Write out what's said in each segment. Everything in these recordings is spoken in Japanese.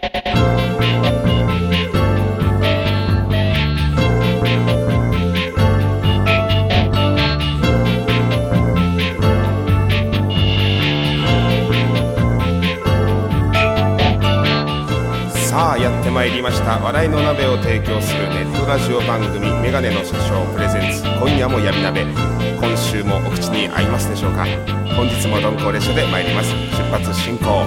さあやってまいりました。笑いの鍋を提供するネットラジオ番組メガネの社長プレゼンツ今夜も闇鍋。今週もお口に合いますでしょうか？本日も鈍行列車で参ります。出発進行。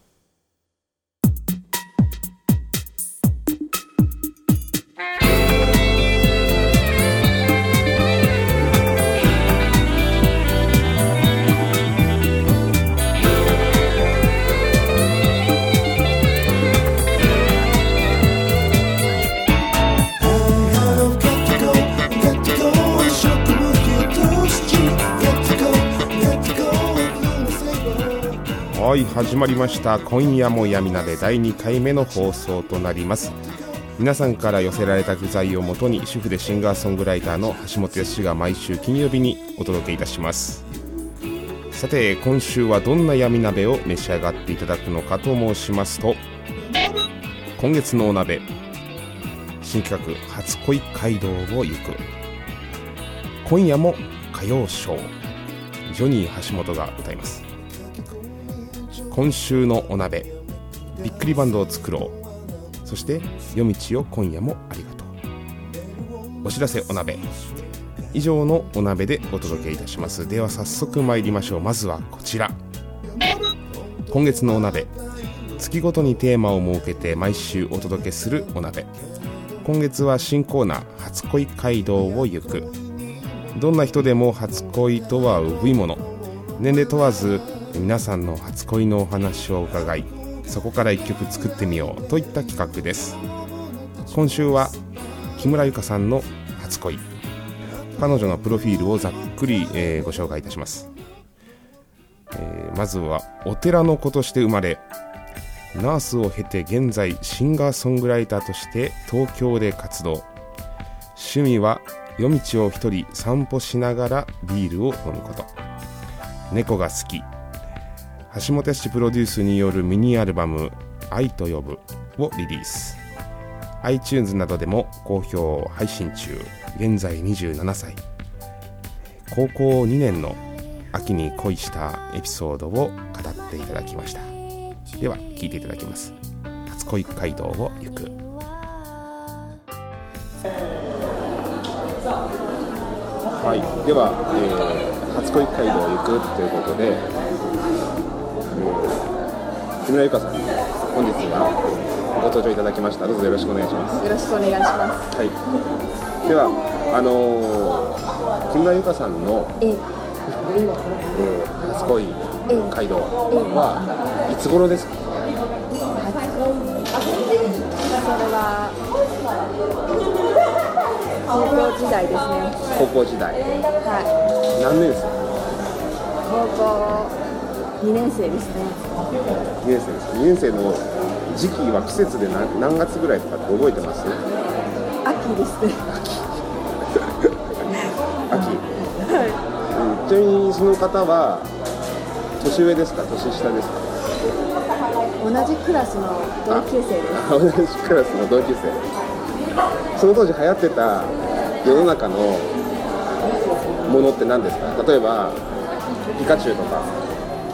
はい始まりました。今夜も闇鍋第2回目の放送となります。皆さんから寄せられた具材をもとに主婦でシンガーソングライターの橋本康が毎週金曜日にお届けいたします。さて今週はどんな闇鍋を召し上がっていただくのかと申しますと今月のお鍋新企画「初恋街道を行く」今夜も歌謡ショージョニー橋本が歌います。今週のお鍋びっくりバンドを作ろう。そして夜道を今夜もありがとう。お知らせお鍋。以上のお鍋でお届けいたします。では早速参りましょう。まずはこちら。今月のお鍋。月ごとにテーマを設けて毎週お届けするお鍋。今月は新コーナー初恋街道を行く。どんな人でも初恋とはうぶいもの。年齢問わず皆さんの初恋のお話を伺いそこから一曲作ってみようといった企画です。今週は木村由香さんの初恋。彼女のプロフィールをざっくり、えーご紹介いたします、えーまずはお寺の子として生まれナースを経て現在シンガーソングライターとして東京で活動。趣味は夜道を一人散歩しながらビールを飲むこと。猫が好き。橋本氏プロデュースによるミニアルバム「愛と呼ぶ」をリリース。iTunes などでも好評配信中。現在27歳。高校2年の秋に恋したエピソードを語っていただきました。では聞いていただきます。初恋街道を行く。はい、では、えー初恋街道を行くということで、木村由香さんに本日はご登場いただきました。どうぞよろしくお願いします。よろしくお願いします。はい。ではあのー木村由香さんの、え、え。ー初恋街道はいつ頃ですか？それは高校時代ですね。高校時代。は何年生？い。高校2年生ですね。2年生です。か2年生の時期は季節で何何月ぐらいとかって覚えてます？秋です。ね。秋。はうんちなみにその方は年上ですか？年下ですか？い。同じクラスの同級生です。同じクラスの同級生。その当時流行ってた世の中のものって何ですか？例えばピカチュウとか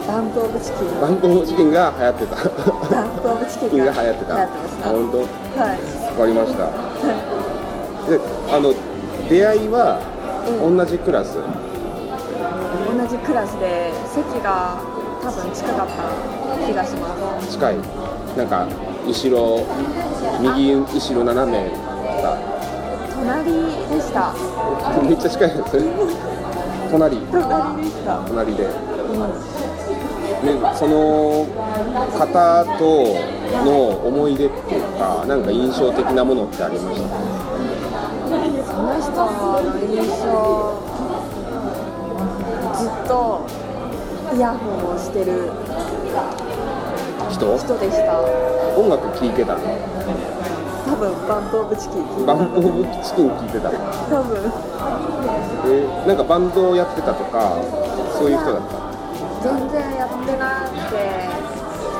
バンプオブチキン。バンコチキンが流行ってたバンプオブチキンがが流行ってた本当？はい。わかりましたであの出会いは同じクラス？同じクラスで席が多分近かった気がします。近いなんか後ろ右後ろ斜めとか隣でした。めっちゃ近いですね隣隣でした。隣でうん。でその方との思い出っていうかなんか印象的なものってありました？その人の印象ずっとイヤホンをしてる人？人？でした音楽聴いてたの？多分分バンド・オブ・チキン。聞いてバたンドオブチキン聞いてた。多分。えなんかバンドをやってたとかそういう人だった？全然やってなくて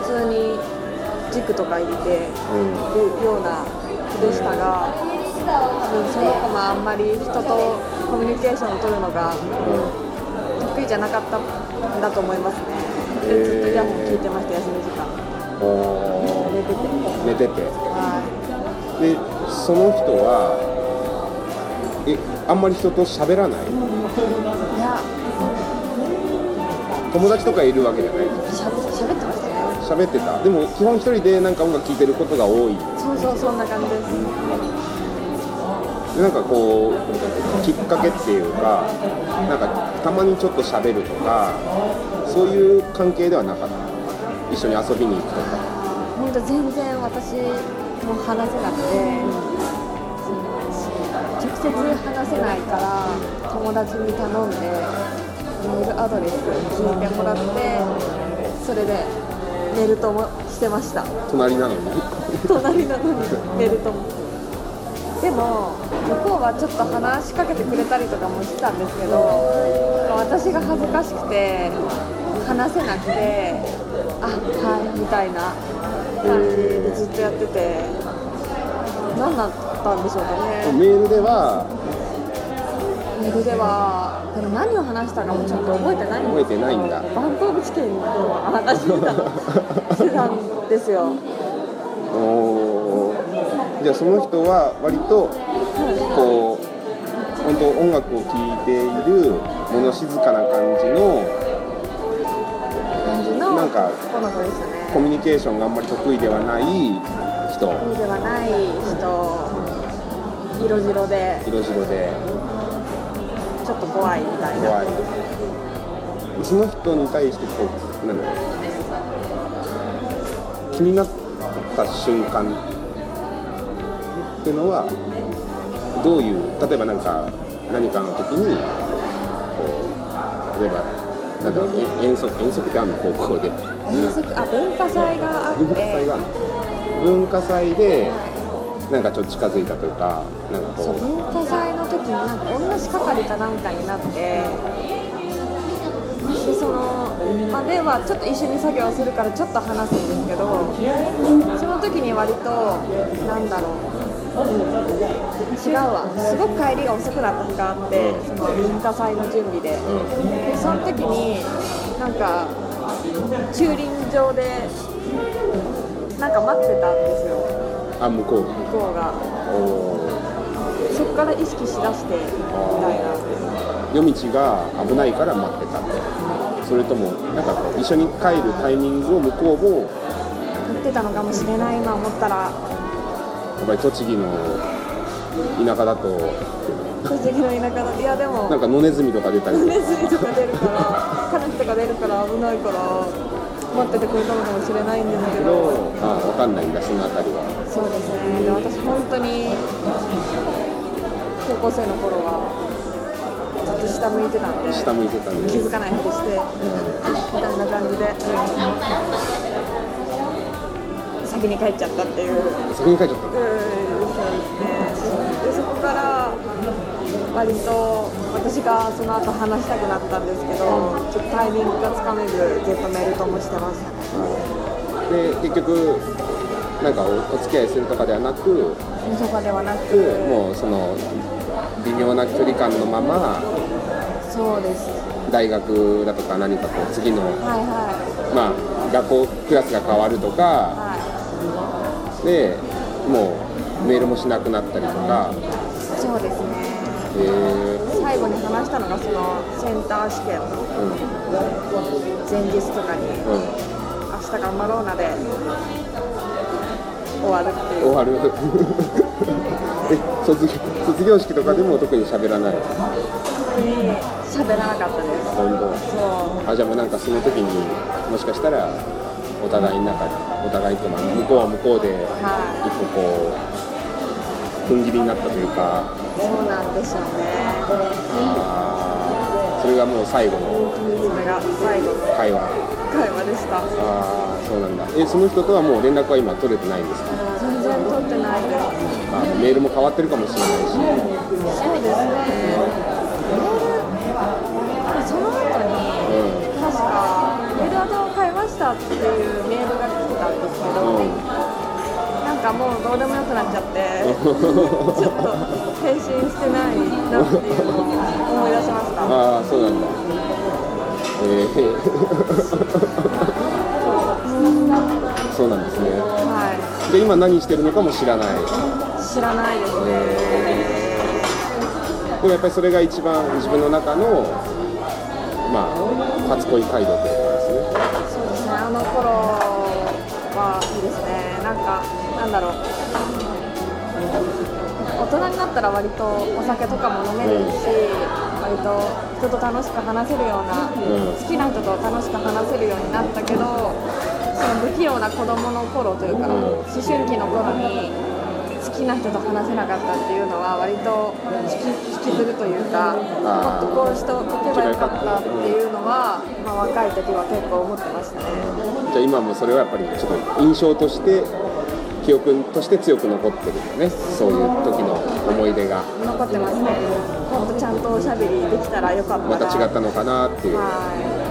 普通に塾とか行ってるうんような子でしたが多分その子もあんまり人とコミュニケーションを取るのが得意じゃなかったんだと思いますね。でへーずっとイヤホン聞いてました休み時間。お寝てて。寝てて。はでその人はえあんまり人と喋らない？いいや友達とかいるわけじゃない？しゃべ喋ってました。ね喋ってた。でも基本一人でなんか音楽聴いてることが多い。そうそうそんな感じです。でなんかこうきっかけっていうかなんかたまにちょっと喋るとかそういう関係ではなかった？一緒に遊びに行くとか。本当全然私も話せなくて直接話せないから友達に頼んでメールアドレス聞いてもらってそれでメールともしてました。隣なのに？隣なのにメールとも。でも向こうはちょっと話しかけてくれたりとかもしてたんですけど私が恥ずかしくて話せなくてあはいみたいな感じでずっとやってて何だったんでしょうかね。メールではメールではでも何を話したかもちょっと覚えてないん覚えですてないんだ。バンコブチキンの話してたしてたんですよ。おー。じゃあその人は割とこう本当音楽を聴いている物静かな感じの感じのなんかこの子でしたね。コミュニケーションがあんまり得意ではない人。得意ではない人。色白で。色白でちょっと怖いみたいな。怖いその人に対してこうなんだろう気になった瞬間っていうのはどういう例えばなんか何かの時にこう例えばなんだろうえ遠足遠足ってあるの高校で。遠足あ文化祭があって。文化祭があるの文化祭でなんかちょっと近づいたというかなんかそう。こう文化祭の時になんか同じ係かなんかになってでその、まあ、ではちょっと一緒に作業するからちょっと話すんですけどその時に割となんだろう。違うわ。すごく帰りが遅くなった日があってその文化祭の準備で。でその時になんか駐輪場でなんか待ってたんですよあ向こうが。向こうが。そこから意識しだしてみたいな。夜道が危ないから待ってた。ってそれともなんかこう一緒に帰るタイミングを向こうも。言ってたのかもしれない今思ったら。やっぱり栃木の田舎だと。栃木の田舎だと。いやでも。なんか野ネズミとか出たりネズミとか出るから。カラスとか出るから危ないから待っててくれたのかもしれないんですけけどどあ分かんないんだそのあたりは。そうですね。で私本当に高校生の頃はずっと下向いてたんで下向いてたんで気づかないふりしてみたいな感じで先に帰っちゃったっていう。先に帰っちゃった。うんそうですね割と私がその後話したくなったんですけどちょっとタイミングがつかめずずっとメールともしてました。ねで結局なんかおお付き合いするとかではなくとかではなくもうその微妙な距離感のままそうです。大学だとか何かこう次のはいはい。まあ学校クラスが変わるとかはでもうメールもしなくなったりとか最後に話したのがそのセンター試験のうん前日とかにうん。明日頑張ろうなで終わるっていう。終わる。え卒業卒業式とかでも特に喋らない？特に喋らなかったです。本当。そう。あじゃあもうなんかその時にもしかしたらお互いの中でお互いとか向こうは向こうでは一個こう踏ん切りになったというか。いそうなんでしょうね。それがもう最後のそれが最後の会話。会話でしたああそうなんだ。えその人とはもう連絡は今取れてないんですか？全然然取ってないです。あメールも変わってるかもしれないし。そうですね。その後に確かメールアドを買いましたっていうメールが来てたんですけど、うんかもうどうでもよくなっちゃってちょっと返信してないなっていうのを思い出しました。ああそうなんだ。えー、そう。なんですね。はで今何してるのかも知らない。い知らないですね。でもやっぱりそれが一番自分の中のまあ初恋街道というかですね。そうですね。あの頃はいいですねなんかなんだろう。大人になったら割とお酒とかも飲めるし、割と人と楽しく話せるような、うん。好きな人と楽しく話せるようになったけどその不器用な子供の頃というか、うん。思春期の頃に好きな人と話せなかったっていうのは割と引き引きずるというかもっとこうしておけばよかったっていうのは、まあ、若い時は結構思ってましたね。じゃあ今もそれはやっぱりちょっと印象として記憶として強く残ってるよねそういう時の思い出が残ってますね。もっとちゃんとおしゃべりできたらよかったな。また違ったのかなっていうはことを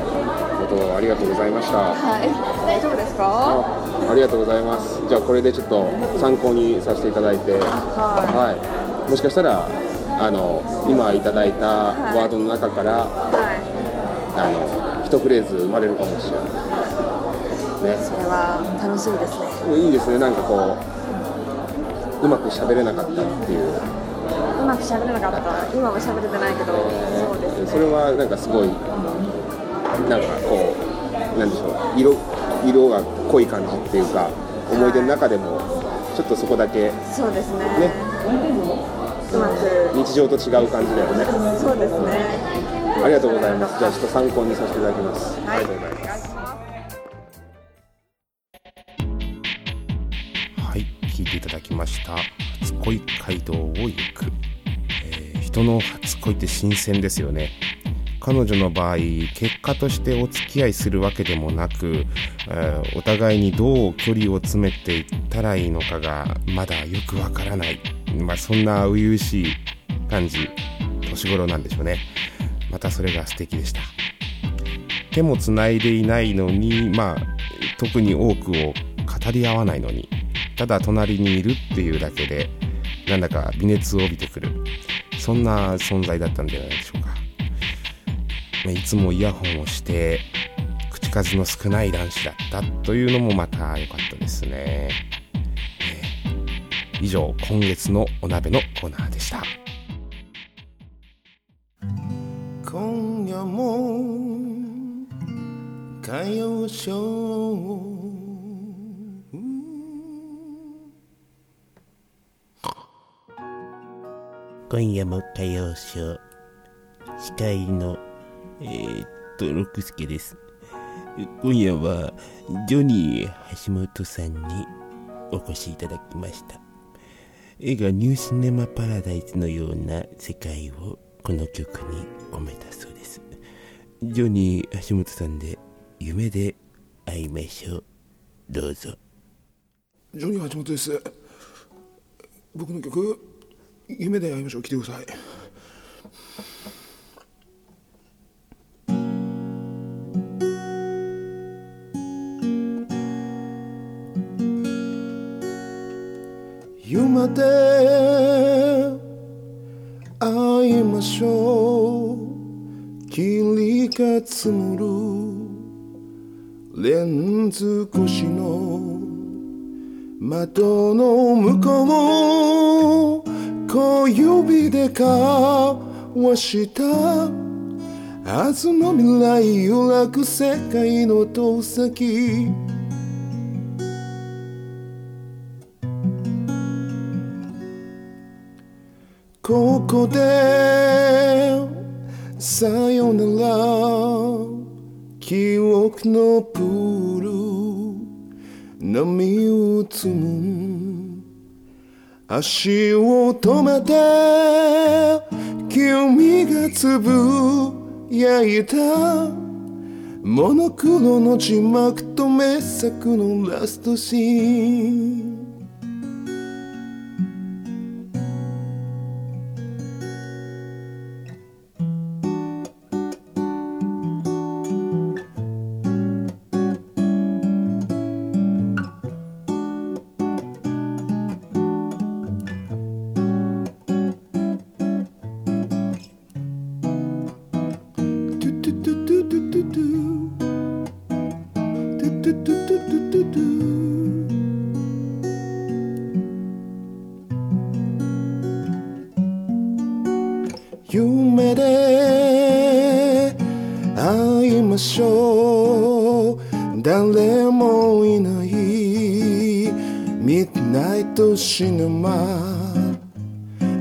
ありがとうございましたい。はい。大丈夫ですか？あありがとうございますじゃあこれでちょっと参考にさせていただいてははい、もしかしたらあの今いただいたワードの中から、い。はあの一フレーズ生まれるかもしれないい。それは楽しみですね。ねいいですねなんかこううまく喋れなかったっていううまく喋れなかった。今も喋れてないけど、そうですね。それはなんかすごいなんかこうなんでしょう色色が濃い感じっていうか思い出の中でもちょっとそこだけそうですね。ね。日常と違う感じだよねそうですね。ありがとうございますじゃあちょっと参考にさせていただきます、はい。ありがとうございます。はい、聞いていただきました「初恋街道を行く」えー人の初恋って新鮮ですよね彼女の場合結果としてお付き合いするわけでもなく、えーお互いにどう距離を詰めていったらいいのかがまだよくわからない、まあ、そんな初々しい感じ年頃なんでしょうね。またそれが素敵でした。手もつないでいないのにまあ特に多くを語り合わないのにただ隣にいるっていうだけでなんだか微熱を帯びてくる。そんな存在だったんじゃないでしょうか。まあいつもイヤホンをして口数の少ない男子だったというのもまた良かったですね、え以上今月のお鍋のコーナーでした。今夜も歌謡ショー今夜も歌謡ショー司会のえー、っと六助です今夜はジョニー橋本さんにお越しいただきました映画「ニューシネマ・パラダイス」のような世界をこの曲に込めたそうですジョニー橋本さんで「夢で会いましょう」どうぞジョニー橋本です。僕の曲、夢で会いましょう。来てください。窓の向こう小指で交わした。明日の未来揺らぐ世界の遠先ここでさよなら。記憶のプール。波打つむ。足を止めて君がつぶやいた。モノクロの字幕と名作のラストシーン。ナイトシネマ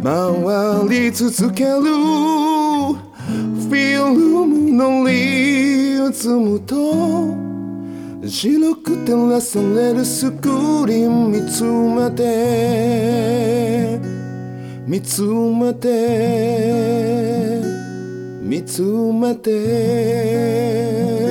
回り続けるフィルムのリズムと白く照らされるスクリーン見つめて見つめて見つめて。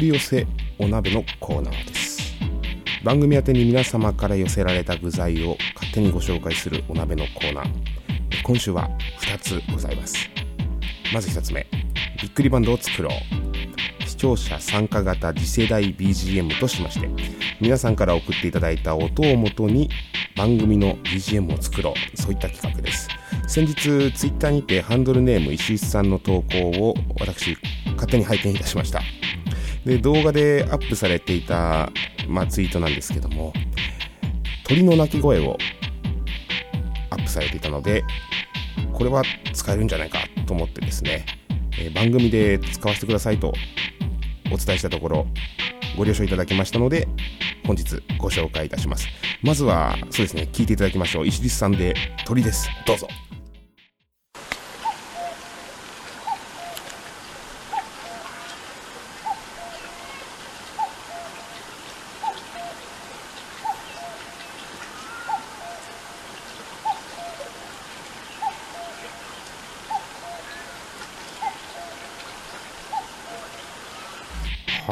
り寄せお鍋のコーナーです。番組宛てに皆様から寄せられた具材を勝手にご紹介するお鍋のコーナー。今週は2つございます。まず1つ目びっくりバンドを作ろう。視聴者参加型次世代 BGM としまして皆さんから送っていただいた音をもとに番組の BGM を作ろう。そういった企画です。先日ツイッターにてハンドルネーム石井さんの投稿を私勝手に拝見いたしました。で動画でアップされていた、まあ、ツイートなんですけども鳥の鳴き声をアップされていたのでこれは使えるんじゃないかと思ってですね、えー番組で使わせてくださいとお伝えしたところご了承いただきましたので本日ご紹介いたします。まずはそうですね聞いていただきましょう。石立さんで鳥です。どうぞ。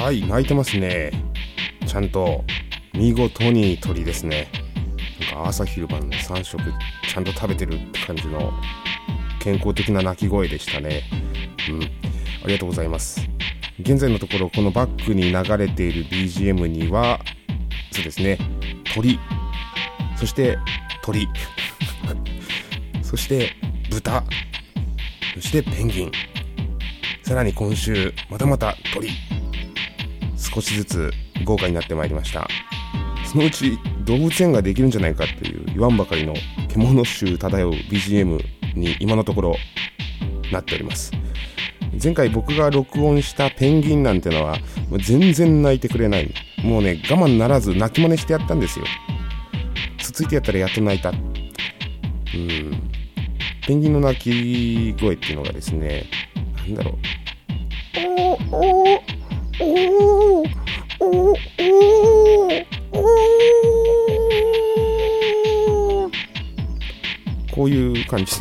はい鳴いてますね。ちゃんと見事に鳥ですね。なんか朝昼晩の3食ちゃんと食べてるって感じの健康的な鳴き声でしたね。うん。ありがとうございます。現在のところこのバックに流れている BGM にはそうですね。鳥。そして鳥。そして豚。そしてペンギン。さらに今週またまた鳥。少しずつ豪華になってまいりました。そのうち動物園ができるんじゃないかっていう言わんばかりの獣臭漂う BGM に今のところなっております。前回僕が録音したペンギンなんてのはもう全然泣いてくれない。もうね我慢ならず泣き真似してやったんですよ。つついてやったらやっと泣いた。うん。ペンギンの鳴き声っていうのがですねなんだろう。こういう感じ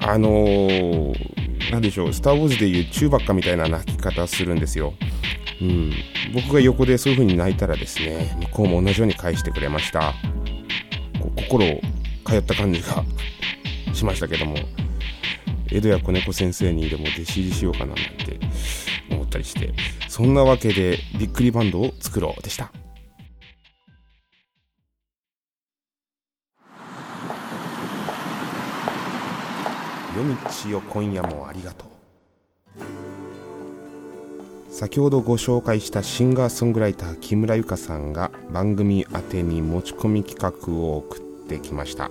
あのー、なんでしょう、スター・ウォーズでいうチューバッカみたいな泣き方するんですよ。うん。僕が横でそういう風に泣いたらですね、向こうも同じように返してくれました。心を通った感じがしましたけども、江戸谷子猫先生にでも弟子入りしようかななんて思ったりして、そんなわけでびっくりバンドを作ろうでした。夜道よ今夜もありがとう。先ほどご紹介したシンガーソングライター木村由香さんが番組宛てに持ち込み企画を送ってきました。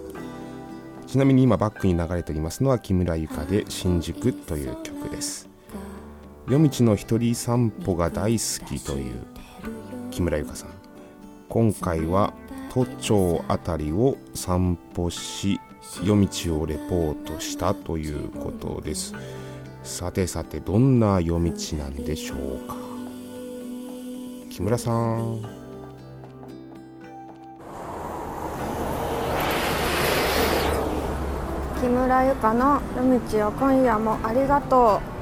ちなみに今バックに流れておりますのは木村由香で「新宿」という曲です。夜道の一人散歩が大好きという木村由香さん。今回は都庁あたりを散歩し夜道をレポートしたということです。さてさてどんな夜道なんでしょうか。木村さん。木村由香の夜道を今夜もありがとう。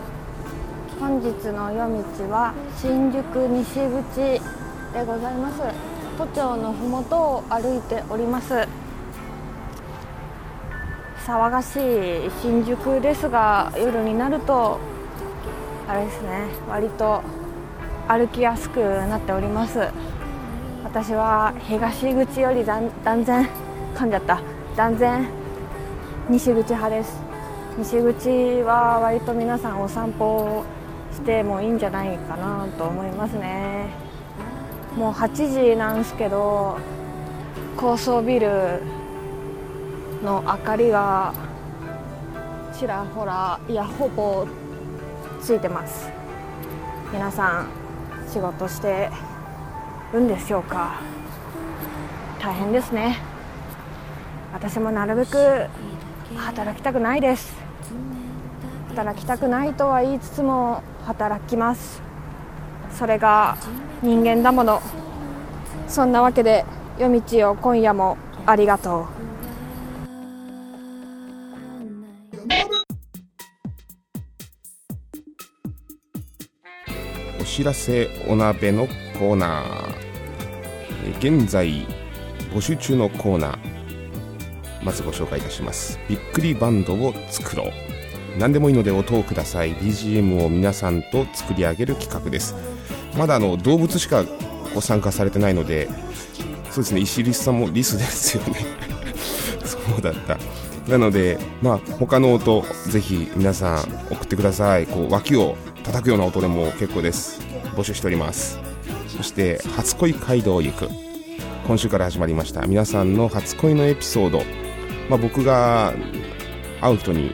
本日の夜道は新宿西口でございます。都庁のふもとを歩いております。騒がしい新宿ですが夜になるとあれですね割と歩きやすくなっております。私は東口より断断然噛んじゃった。断然西口派です。西口は割と皆さんお散歩してもいいんじゃないかなと思いますね。もう8時なんですけど高層ビルの明かりがちらほらいやほぼついてます。皆さん仕事してるんでしょうか。大変ですね。私もなるべく働きたくないです。働きたくないとは言いつつも働きます。それが人間だもの。そんなわけで夜道を今夜もありがとう。お知らせお鍋のコーナー。えー現在募集中のコーナー。まずご紹介いたします。びっくりバンドを作ろう。何でもいいので音をください。BGM を皆さんと作り上げる企画です。まだあの動物しかご参加されてないのでそうですね石リスさんもリスですよね。そうだった。なのでまあ他の音ぜひ皆さん送ってください。こう脇を叩くような音でも結構です。募集しております。そして初恋街道行く。今週から始まりました。皆さんの初恋のエピソード、まあ、僕が会う人に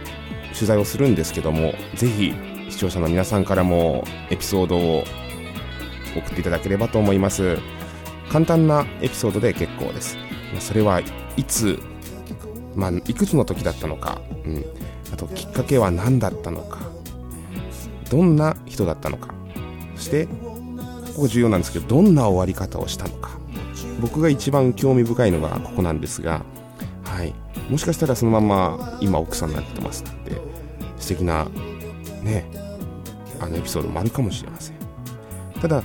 取材をするんですけどもぜひ視聴者の皆さんからもエピソードを送っていただければと思います。簡単なエピソードで結構です。それはいつ、まあ、いくつの時だったのか、うん、あときっかけは何だったのかどんな人だったのかそしてここ重要なんですけどどんな終わり方をしたのか僕が一番興味深いのがここなんですが、はい、もしかしたらそのまま今奥さんになってますなんて素敵なねあのエピソードもあるかもしれません。ただ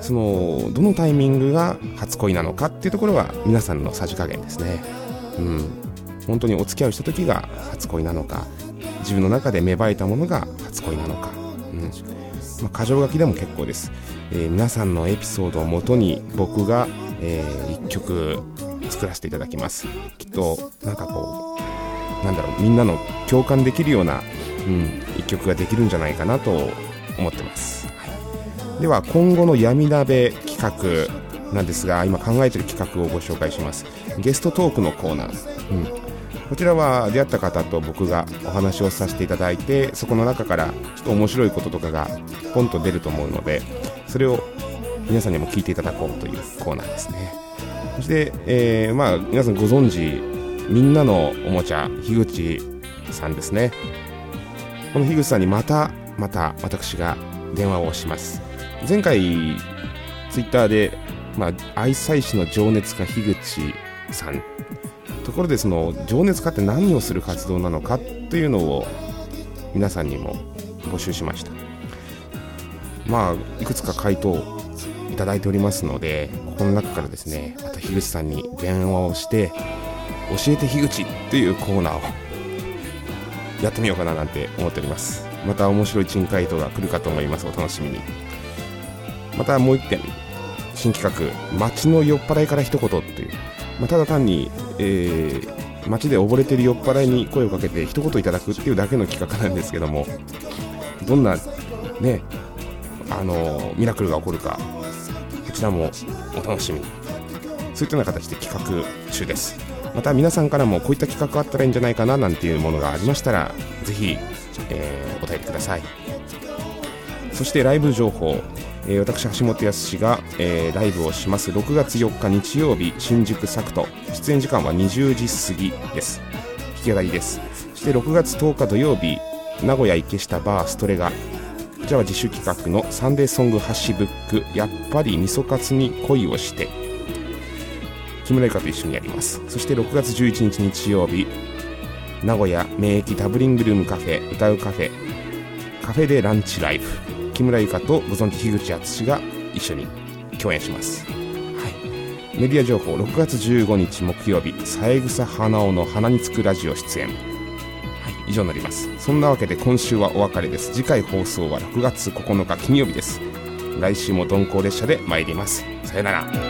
そのどのタイミングが初恋なのかっていうところは皆さんのさじ加減ですね。うん。本当にお付き合いをした時が初恋なのか自分の中で芽生えたものが初恋なのか、うん。まあ、箇条書きでも結構です、えー皆さんのエピソードをもとに僕が、え1曲作らせていただきます。きっとなんかこうなんだろうみんなの共感できるような、うん、1曲ができるんじゃないかなと思ってます、はい、では今後の闇鍋企画なんですが今考えている企画をご紹介します。ゲストトークのコーナー、うん、こちらは出会った方と僕がお話をさせていただいてそこの中からちょっと面白いこととかがポンと出ると思うのでそれを皆さんにも聞いていただこうというコーナーですね。そして、えーまあ皆さんご存知みんなのおもちゃ樋口さんですね。この樋口さんにまたまた私が電話をします。前回ツイッターで、まあ、愛妻師の情熱家樋口さん。ところでその情熱家って何をする活動なのかというのを皆さんにも募集しました。まあいくつか回答いただいておりますのでこの中からですねまた樋口さんに電話をして教えて樋口っていうコーナーをやってみようかななんて思っております。また面白い珍回答が来るかと思います。お楽しみに。またもう一点新企画街の酔っ払いから一言という、まあ、ただ単に、えー街で溺れてる酔っ払いに声をかけて一言いただくっていうだけの企画なんですけども。どんなねあのミラクルが起こるか。こちらもお楽しみ。にそういったような形で企画中です。また皆さんからもこういった企画あったらいいんじゃないかななんていうものがありましたらぜひ、えーお便りください。そしてライブ情報、えー私橋本康が、えーライブをします。6月4日日曜日新宿サクト。出演時間は20時過ぎです。引き上がりです。そして6月10日土曜日名古屋池下バーストレガ。こちらは自主企画のサンデーソングハッシュブック。やっぱり味噌カツに恋をして。木村ゆかと一緒にやります。そして6月11日日曜日名古屋免疫ダブリングルームカフェ歌うカフェカフェでランチライブ木村ゆかとご存知樋口敦が一緒に共演します、はい、メディア情報6月15日木曜日三枝花尾の花につくラジオ出演。はい。以上になります。そんなわけで今週はお別れです。次回放送は6月9日金曜日です。来週も鈍行列車で参ります。さよなら